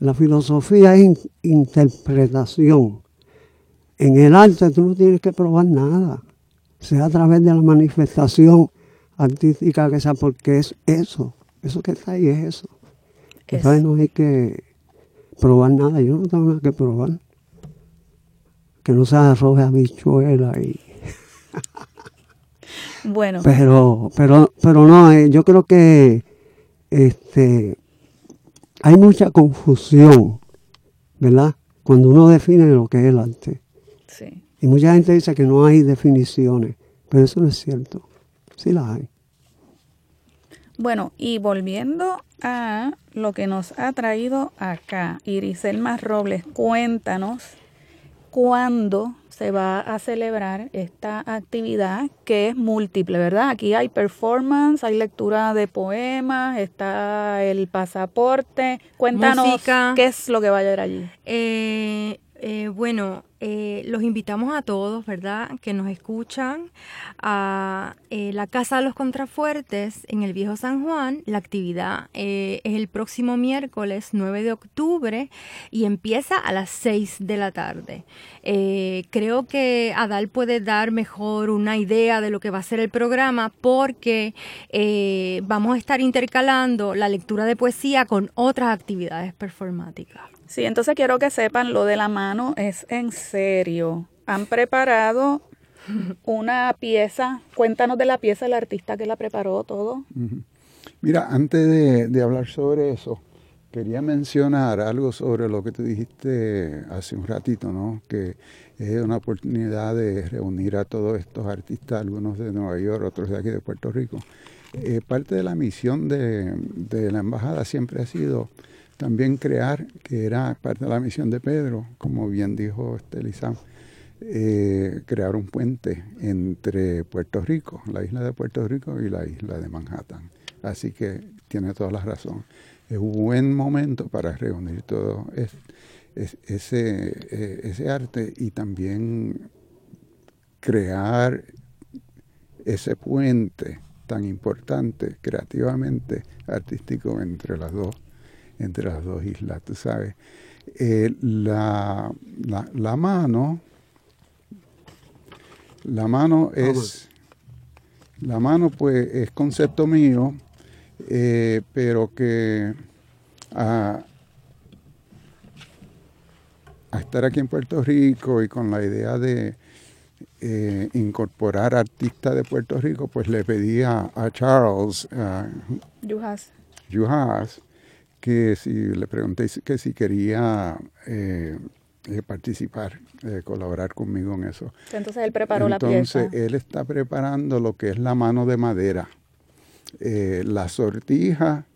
La filosofía es in- interpretación. En el arte tú no tienes que probar nada, sea a través de la manifestación artística que sea, porque es eso, eso que está ahí es eso. Es- Entonces no hay que probar nada, yo no tengo nada que probar. Que no sea arroz, habichuela y... Bueno, Pero, pero, pero no, eh, yo creo que este, hay mucha confusión, ¿verdad? Cuando uno define lo que es el arte. sí. Y mucha gente dice que no hay definiciones, pero eso no es cierto. Sí las hay. Bueno, y volviendo a lo que nos ha traído acá, Iriselma Robles, cuéntanos cuándo se va a celebrar esta actividad que es múltiple, ¿verdad? Aquí hay performance, hay lectura de poemas, está el pasaporte. Cuéntanos Música. qué es lo que va a haber allí. Eh, eh, bueno, eh, los invitamos a todos, ¿verdad? Que nos escuchan a eh, la Casa de los Contrafuertes en el Viejo San Juan. La actividad es el próximo miércoles 9 de octubre y empieza a las 6 de la tarde. Creo que Adal puede dar mejor una idea de lo que va a ser el programa porque vamos a estar intercalando la lectura de poesía con otras actividades performáticas. Sí, entonces quiero que sepan, lo de la mano es en serio. Han preparado una pieza, cuéntanos de la pieza, el artista que la preparó todo. Mira, antes de, hablar sobre eso, quería mencionar algo sobre lo que tú dijiste hace un ratito, ¿no? Que es una oportunidad de reunir a todos estos artistas, algunos de Nueva York, otros de aquí de Puerto Rico. Eh, parte de la misión de la embajada siempre ha sido también crear, que era parte de la misión de Pedro, como bien dijo Estelizán, eh, crear un puente entre Puerto Rico, la isla de Puerto Rico y la isla de Manhattan. Así que tiene toda la razón. Es un buen momento para reunir todo es- es- ese, eh, ese arte y también crear ese puente tan importante creativamente artístico entre las dos entre las dos islas tú sabes Eh, la, la, la mano la mano es la mano pues es concepto mío eh, pero que a, a estar aquí en Puerto Rico y con la idea de eh, incorporar artistas de Puerto Rico, pues le pedí a, a Charles a Yujas. Juhas que si le pregunté que si quería eh, eh, participar, eh, colaborar conmigo en eso. Entonces él preparó Entonces, la pieza. él está preparando lo que es la mano de madera, eh, la sortija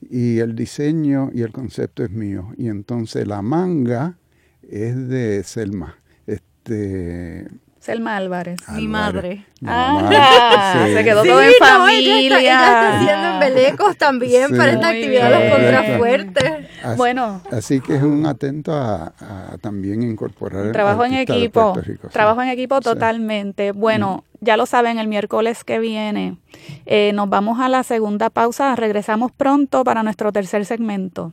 y el diseño y el concepto es mío. Y entonces la manga es de Selma. Este, Selma Álvarez. Mi Álvarez. madre. Mi Ah, sí. se quedó Sí, todo en no, familia. Ella está, ella está haciendo embelecos también Sí. para esta actividad de los contrafuertes. Así- Bueno. Así que es un atento a, a también incorporar. Trabajo en de equipo, Rico, trabajo en equipo Sí. Totalmente. Bueno, ya lo saben, el miércoles que viene eh, nos vamos a la segunda pausa. Regresamos pronto para nuestro tercer segmento.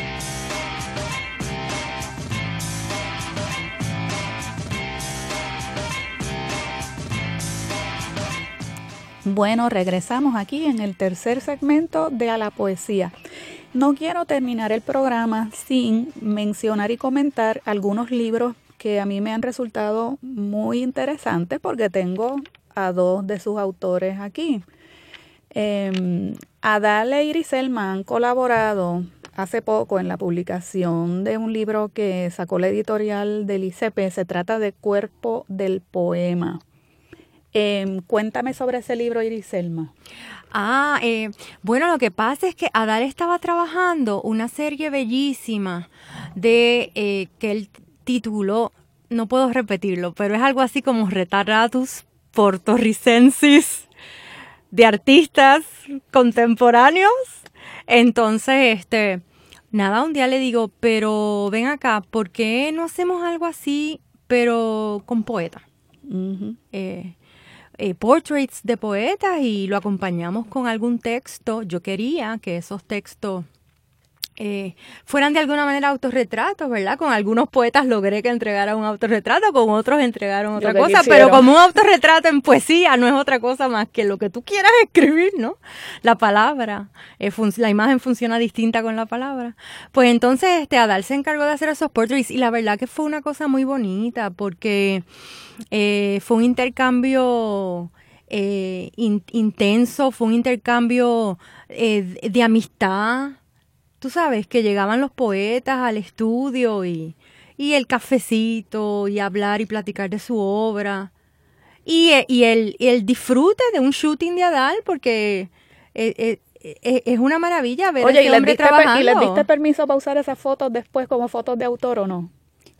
Bueno, regresamos aquí en el tercer segmento de A la Poesía. No quiero terminar el programa sin mencionar y comentar algunos libros que a mí me han resultado muy interesantes porque tengo a dos de sus autores aquí. Eh, Adale y Griselma han colaborado hace poco en la publicación de un libro que sacó la editorial del ICP. Se trata de Cuerpo del Poema. Em, cuéntame sobre ese libro, Iriselma. Ah, eh, bueno, lo que pasa es que Adal estaba trabajando una serie bellísima de eh, que él tituló, no puedo repetirlo, pero es algo así como Retardatus Portoricensis de artistas contemporáneos. Entonces, este, nada, un día le digo, pero ven acá, ¿por qué no hacemos algo así, pero con poeta? Eh, portraits de poetas y lo acompañamos con algún texto. Yo quería que esos textos eh, fueran de alguna manera autorretratos, ¿verdad? Con algunos poetas logré que entregaran un autorretrato, con otros entregaron otra cosa, pero como un autorretrato en poesía no es otra cosa más que lo que tú quieras escribir, ¿no? La palabra, eh, la imagen funciona distinta con la palabra. Pues entonces este Adal se encargó de hacer esos portraits y la verdad que fue una cosa muy bonita porque eh, fue un intercambio eh, intenso, fue un intercambio de amistad. Tú sabes que llegaban los poetas al estudio y, y el cafecito y hablar y platicar de su obra. Y, y, el, el disfrute de un shooting de Adal porque es una maravilla ver a este hombre trabajando. ¿y les diste permiso para usar esas fotos después como fotos de autor o no?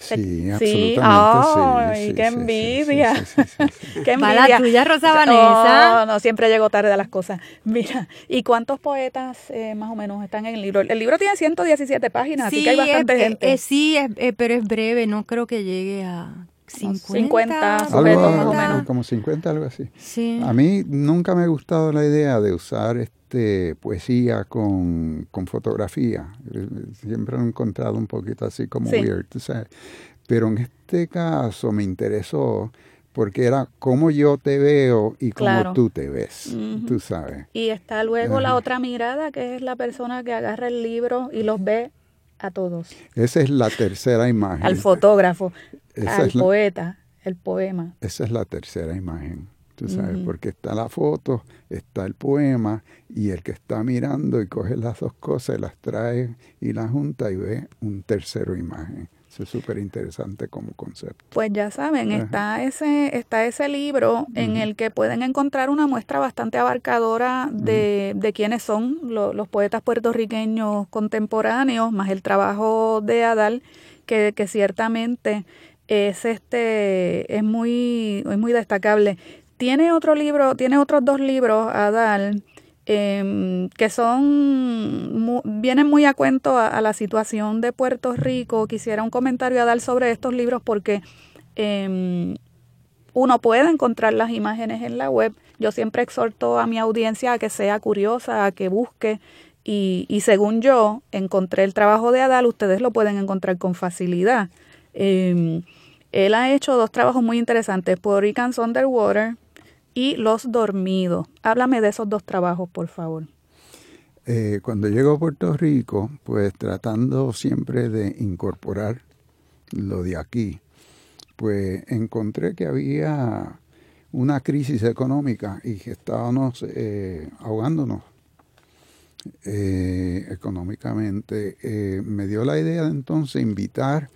Sí, absolutamente. ¡Ay, sí, qué envidia! ¡Qué envidia! la tuya, Rosa Vanessa. No, no, siempre llego tarde a las cosas. Mira, ¿y cuántos poetas eh, más o menos están en el libro? El libro tiene 117 páginas, así que hay bastante gente. Eh, sí, pero es breve, no creo que llegue a 50, 50 algo, más o menos. Como 50, algo así. Sí. A mí nunca me ha gustado la idea de usar este, poesía con, con fotografía. Siempre lo he encontrado un poquito así como weird. Pero en este caso me interesó porque era cómo yo te veo y cómo tú te ves, tú sabes. Y está luego la otra mirada, que es la persona que agarra el libro y los ve a todos. Esa es la tercera imagen. Al fotógrafo, al poeta, el poema. Esa es la tercera imagen, tú sabes, porque está la foto, está el poema y el que está mirando y coge las dos cosas, las trae y las junta y ve un tercero imagen. Eso es súper interesante como concepto. Pues ya saben, está ese, está ese libro en el que pueden encontrar una muestra bastante abarcadora de, de quiénes son los poetas puertorriqueños contemporáneos, más el trabajo de Adal, que, que ciertamente es este, es muy, es muy destacable. Tiene otro libro, tiene otros dos libros, Adal, eh, que son vienen muy a cuento a, la situación de Puerto Rico. Quisiera un comentario a dar sobre estos libros porque eh, uno puede encontrar las imágenes en la web. Yo siempre exhorto a mi audiencia a que sea curiosa, a que busque. Y, según yo encontré el trabajo de Adal, ustedes lo pueden encontrar con facilidad. Eh, él ha hecho dos trabajos muy interesantes, Puerto Rican Underwater, y Los Dormidos. Háblame de esos dos trabajos, por favor. Eh, cuando llego a Puerto Rico, pues tratando siempre de incorporar lo de aquí, pues encontré que había una crisis económica y que estábamos eh, ahogándonos eh, económicamente. me dio la idea de entonces invitar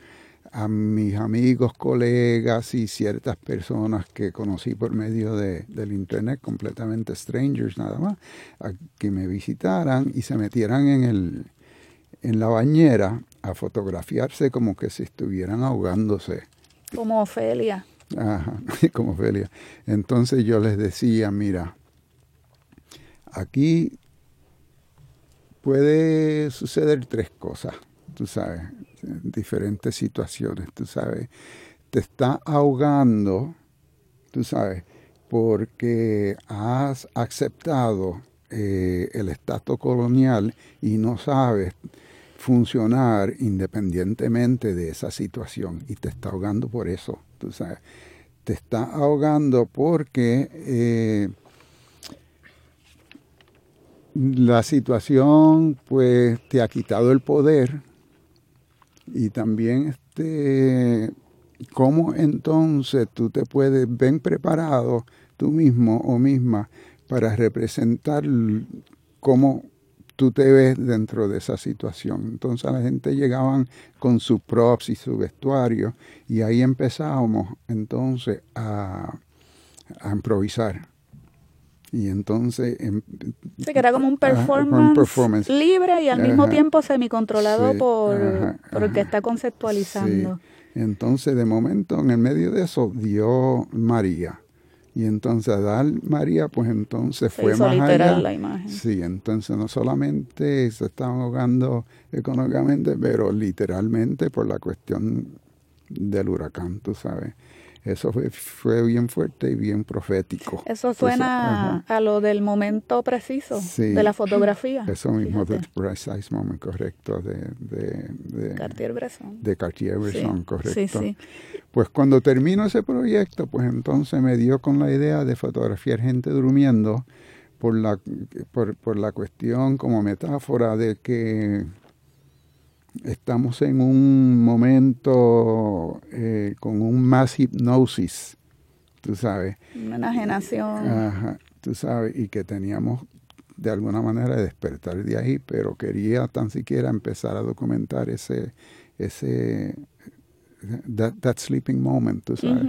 a mis amigos, colegas y ciertas personas que conocí por medio de, del internet, completamente strangers nada más, a que me visitaran y se metieran en, el, en la bañera a fotografiarse como que si estuvieran ahogándose. Como Ofelia. Ajá, como Ofelia. Entonces yo les decía, mira, aquí puede suceder tres cosas, tú sabes, diferentes situaciones, tú sabes. Te está ahogando, tú sabes, porque has aceptado eh, el estatus colonial y no sabes funcionar independientemente de esa situación y te está ahogando por eso, tú sabes. Te está ahogando porque eh, la situación pues te ha quitado el poder y también este cómo entonces tú te puedes ven preparado tú mismo o misma para representar cómo tú te ves dentro de esa situación. Entonces la gente llegaban con sus props y su vestuario y ahí empezábamos entonces a, a improvisar. Y entonces... Em, sí, que era como un performance, libre y al mismo tiempo semicontrolado por, por el que está conceptualizando. Entonces, de momento, en el medio de eso, dio María. Y entonces a dar María, pues entonces fue más allá. la imagen. Sí, entonces no solamente se estaban ahogando económicamente, pero literalmente por la cuestión del huracán, tú sabes. Eso fue, fue bien fuerte y bien profético. Eso suena a lo del momento preciso de la fotografía. Eso mismo, del precise moment, correcto, de, de, Cartier-Bresson. De Cartier-Bresson, correcto. Pues cuando termino ese proyecto, pues entonces me dio con la idea de fotografiar gente durmiendo por la, por, por la cuestión como metáfora de que estamos en un momento eh, con un más hipnosis, tú sabes. Una enajenación. Ajá, tú sabes, y que teníamos de alguna manera despertar de ahí, pero quería tan siquiera empezar a documentar ese, ese, that, sleeping moment, tú sabes.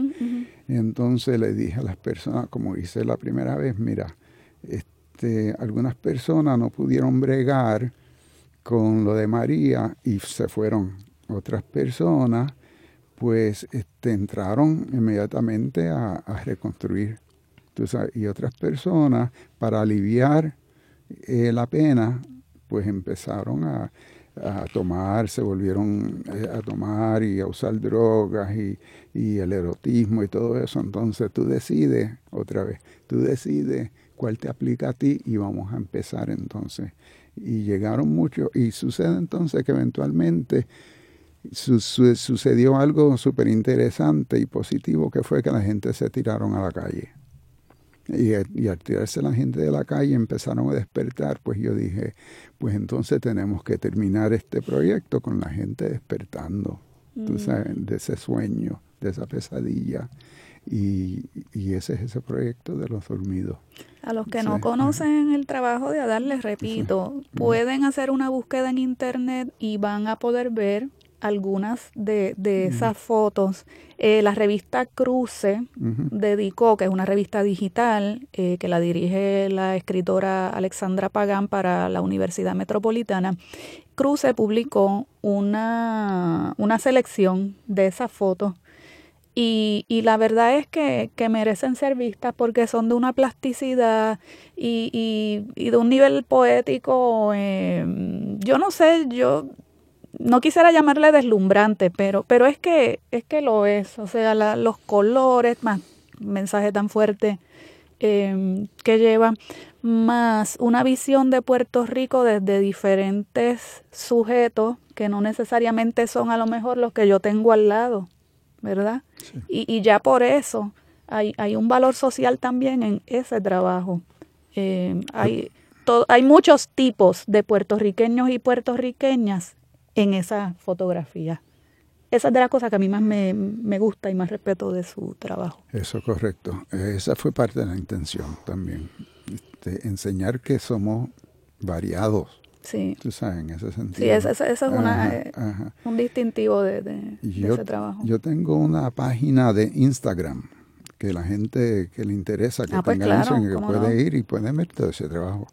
entonces le dije a las personas, como hice la primera vez, mira, este, algunas personas no pudieron bregar, con lo de María y se fueron otras personas, pues este, entraron inmediatamente a, reconstruir. y otras personas, para aliviar eh, la pena, pues empezaron a, tomar, se volvieron eh, a tomar y a usar drogas y, y, el erotismo y todo eso. Entonces tú decides, otra vez, tú decides cuál te aplica a ti y vamos a empezar entonces y llegaron muchos. Y sucede entonces que eventualmente sucedió algo súper interesante y positivo que fue que la gente se tiraron a la calle. Y, y, al tirarse la gente de la calle empezaron a despertar, pues yo dije, pues entonces tenemos que terminar este proyecto con la gente despertando, tú mm. sabes, de ese sueño, de esa pesadilla. Y, ese es ese proyecto de los dormidos. A los que no conocen el trabajo de Adar, les repito, pueden hacer una búsqueda en internet y van a poder ver algunas de, esas fotos. Eh, la revista Cruce dedicó, que es una revista digital eh, que la dirige la escritora Alexandra Pagán para la Universidad Metropolitana, Cruce publicó una, una selección de esas fotos y, y, la verdad es que, que, merecen ser vistas porque son de una plasticidad y, y, de un nivel poético, eh, yo no sé, yo no quisiera llamarle deslumbrante, pero, pero es que es que lo es, o sea, los colores, más mensaje tan fuerte eh, que lleva, más una visión de Puerto Rico desde diferentes sujetos que no necesariamente son a lo mejor los que yo tengo al lado. ¿Verdad? Y, ya por eso hay, hay un valor social también en ese trabajo. Eh, hay, hay muchos tipos de puertorriqueños y puertorriqueñas en esa fotografía. Esa es de las cosas que a mí más me, gusta y más respeto de su trabajo. Eso correcto. Esa fue parte de la intención también. Este, enseñar que somos variados Sí. Tú sabes, en ese sentido. Sí, eso, es eh, un distintivo de, ese trabajo. Yo tengo una página de Instagram que la gente que le interesa, que ah, pues tenga eso, que puede ir y puede ver todo ese trabajo.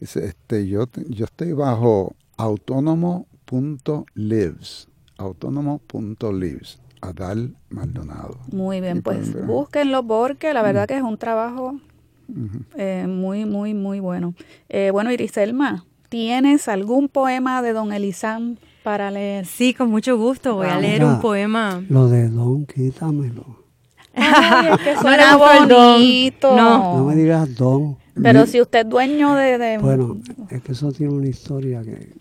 Este, yo, yo estoy bajo autónomo.lives, autónomo.lives, Adal Maldonado. Muy bien, pues búsquenlo porque la verdad mm. que es un trabajo eh, muy, muy, muy bueno. Eh, bueno, Iriselma, ¿tienes algún poema de don Elizam para leer? Sí, con mucho gusto. Voy a leer un poema. Lo de don, quítamelo. Ay, es que suena bonito. No. no me digas don. Pero si usted es dueño de, Bueno, es que eso tiene una historia que...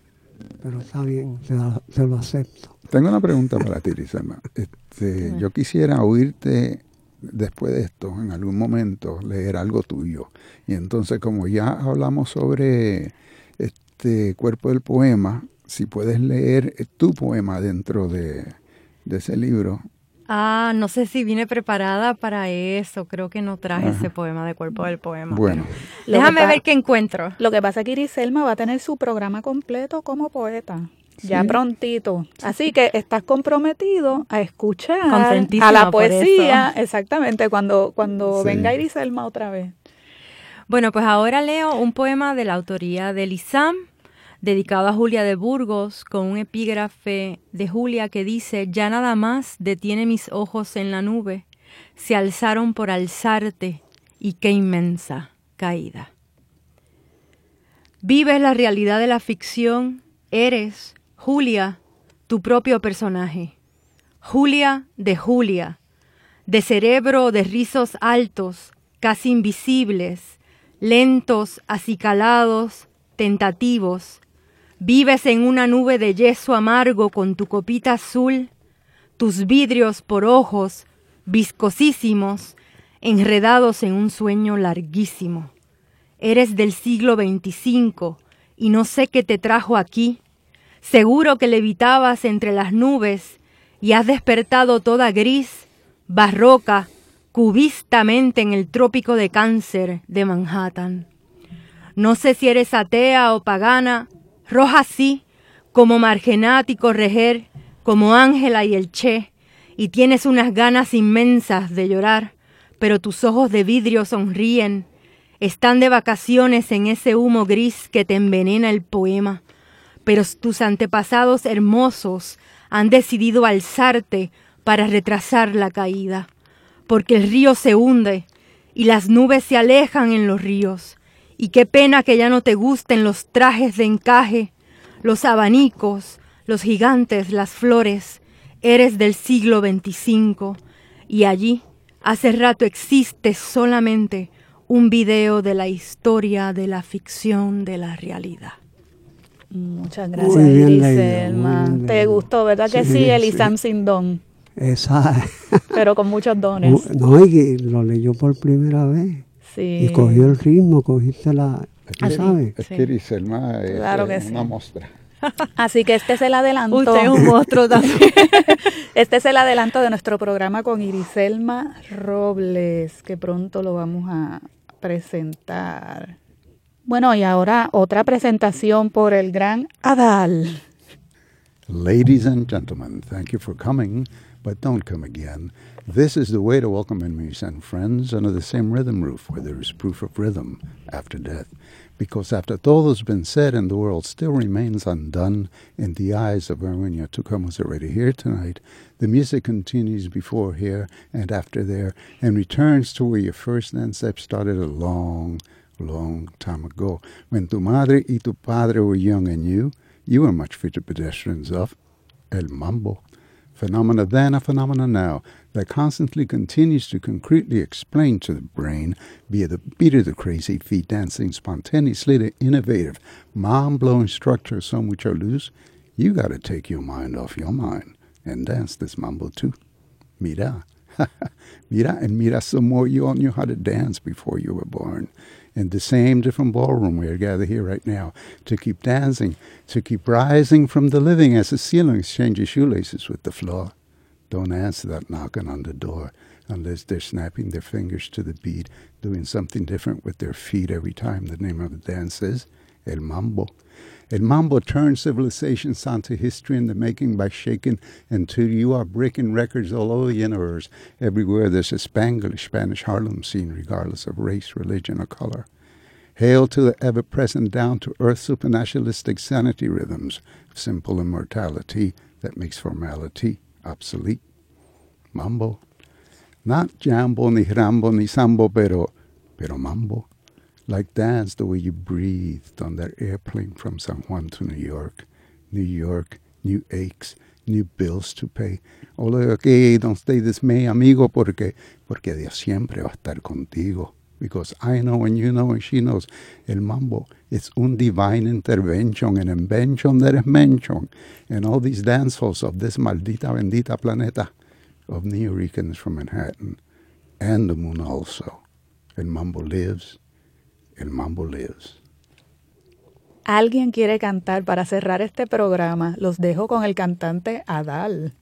Pero está bien, te, lo acepto. Tengo una pregunta para ti, Rizama. Este, yo quisiera oírte después de esto, en algún momento, leer algo tuyo. Y entonces, como ya hablamos sobre este cuerpo del poema, si puedes leer tu poema dentro de, de ese libro, Ah, no sé si vine preparada para eso. Creo que no traje ese poema de cuerpo del poema. Bueno, déjame ver qué encuentro. Lo que pasa es que Iriselma va a tener su programa completo como poeta. Ya prontito. Así que estás comprometido a escuchar a la poesía, exactamente, cuando, cuando venga Iriselma otra vez. Bueno, pues ahora leo un poema de la autoría de Lizam dedicado a Julia de Burgos, con un epígrafe de Julia que dice, ya nada más detiene mis ojos en la nube, se alzaron por alzarte, y qué inmensa caída. Vives la realidad de la ficción, eres, Julia, tu propio personaje. Julia de Julia, de cerebro de rizos altos, casi invisibles, lentos, acicalados, tentativos, Vives en una nube de yeso amargo con tu copita azul, tus vidrios por ojos, viscosísimos, enredados en un sueño larguísimo. Eres del siglo XXV y no sé qué te trajo aquí. Seguro que levitabas entre las nubes y has despertado toda gris, barroca, cubistamente en el trópico de cáncer de Manhattan. No sé si eres atea o pagana, roja así, como Margenat y Correger, como Ángela y el Che, y tienes unas ganas inmensas de llorar, pero tus ojos de vidrio sonríen, están de vacaciones en ese humo gris que te envenena el poema, pero tus antepasados hermosos han decidido alzarte para retrasar la caída, porque el río se hunde y las nubes se alejan en los ríos, y qué pena que ya no te gusten los trajes de encaje, los abanicos, los gigantes, las flores. Eres del siglo XXV y allí hace rato existe solamente un video de la historia de la ficción de la realidad. Muchas gracias, Eliselma. Te gustó, ¿verdad que sí, Elisam don? Exacto. Pero con muchos dones. No, y lo leyó por primera vez. Y cogió el ritmo, cogiste la... ¿sabes? Es que Iriselma es claro que una mostra. Así que este es el adelanto. Usted es un monstruo también. este es el adelanto de nuestro programa con Iriselma Robles, que pronto lo vamos a presentar. Bueno, y ahora otra presentación por el gran Adal. Ladies and gentlemen, thank you for coming, but don't come again. This is the way to welcome enemies and friends under the same rhythm roof where there is proof of rhythm after death. Because after all has been said and the world still remains undone in the eyes of Tucum was already here tonight, the music continues before here and after there and returns to where your first ancestors started a long, long time ago. When tu madre y tu padre were young and you, you were much future pedestrians of El Mambo. Phenomena then, a phenomena now, that constantly continues to concretely explain to the brain via the beat of the crazy feet dancing spontaneously the innovative, mind blowing structure some which are loose, you got to take your mind off your mind and dance this mambo too. Mira. mira and mira some more. You all knew how to dance before you were born. In the same different ballroom we are gathered here right now to keep dancing, to keep rising from the living as the ceiling exchanges shoelaces with the floor. Don't answer that knocking on the door unless they're snapping their fingers to the beat, doing something different with their feet every time the name of the dance is El Mambo. El Mambo turns civilizations onto history in the making by shaking until you are breaking records all over the universe. Everywhere there's a Spanglish Spanish Harlem scene, regardless of race, religion, or color. Hail to the ever present down to earth supernaturalistic sanity rhythms simple immortality that makes formality obsolete. Mambo. Not jambo, ni rambo, ni sambo, pero, pero mambo. Like dance the way you breathed on that airplane from San Juan to New York. New York, new aches, new bills to pay. All okay, don't stay dismayed, amigo, porque, porque Dios siempre va a estar contigo. Because I know and you know and she knows. El mambo is un divine intervention, an invention that is mentioned. And all these dance halls of this maldita bendita planeta of New Yorkers from Manhattan and the moon also. El mambo lives. El mambo lives. Alguien quiere cantar para cerrar este programa. Los dejo con el cantante Adal.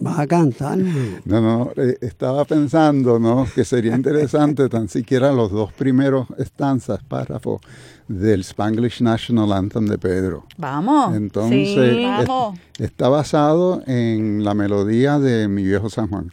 ¿Vas a cantar? No, no, eh, estaba pensando, ¿no? Que sería interesante tan siquiera los dos primeros estanzas, párrafos del Spanglish National Anthem de Pedro. Vamos. Entonces, Sí, es- vamos. está basado en la melodía de Mi Viejo San Juan.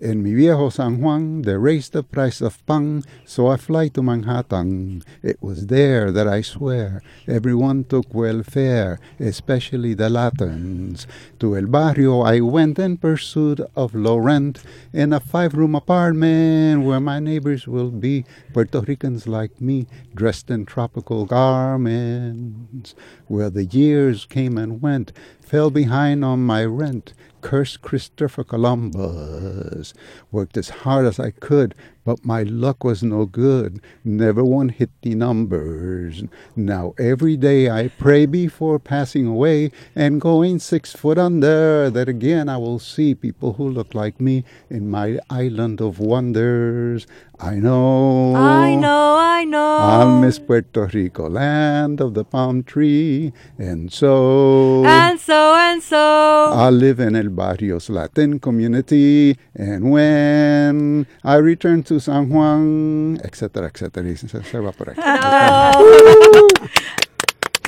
En mi viejo San Juan, they raised the price of pan, so I fly to Manhattan. It was there that I swear everyone took welfare, especially the Latins. To el barrio I went in pursuit of low rent in a five-room apartment where my neighbors will be Puerto Ricans like me, dressed in tropical garments. Where the years came and went, fell behind on my rent. Cursed Christopher Columbus. Worked as hard as I could, but my luck was no good. Never one hit the numbers. Now every day I pray before passing away and going six foot under that again I will see people who look like me in my island of wonders. I know. I know, I know. I'll miss Puerto Rico, land of the palm tree, and so And so, and so. I live in El Barrios Latin community, and when I return San Juan, etcétera, etcétera, y se, se va por aquí.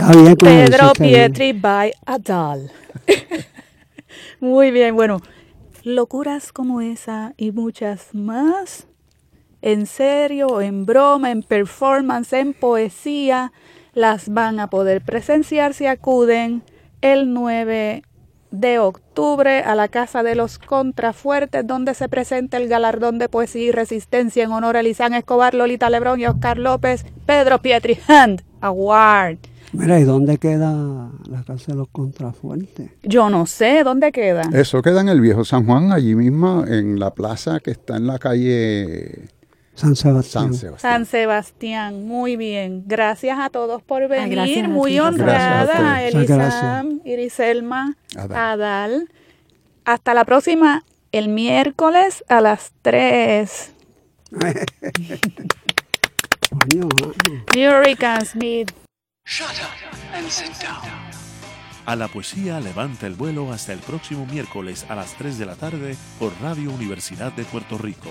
Está bien con eso, Pedro está bien. Pietri by Adal. Muy bien, bueno, locuras como esa y muchas más, en serio, en broma, en performance, en poesía, las van a poder presenciar si acuden el 9 de octubre a la Casa de los Contrafuertes, donde se presenta el galardón de poesía y resistencia en honor a Lisán Escobar, Lolita Lebrón y Oscar López, Pedro Pietri Hand Award. Mira, ¿y dónde queda la casa de los contrafuertes? Yo no sé dónde queda. Eso queda en el viejo San Juan, allí mismo, en la plaza que está en la calle San Sebastián. San Sebastián. San Sebastián, muy bien. Gracias a todos por venir. gracias a muy honrada, a. Elisam, Iriselma, Adal. Adal. Hasta la próxima, el miércoles a las 3. Coño, mano. Hurricane Smith. A la poesía levanta el vuelo hasta el próximo miércoles a las 3 de la tarde por Radio Universidad de Puerto Rico.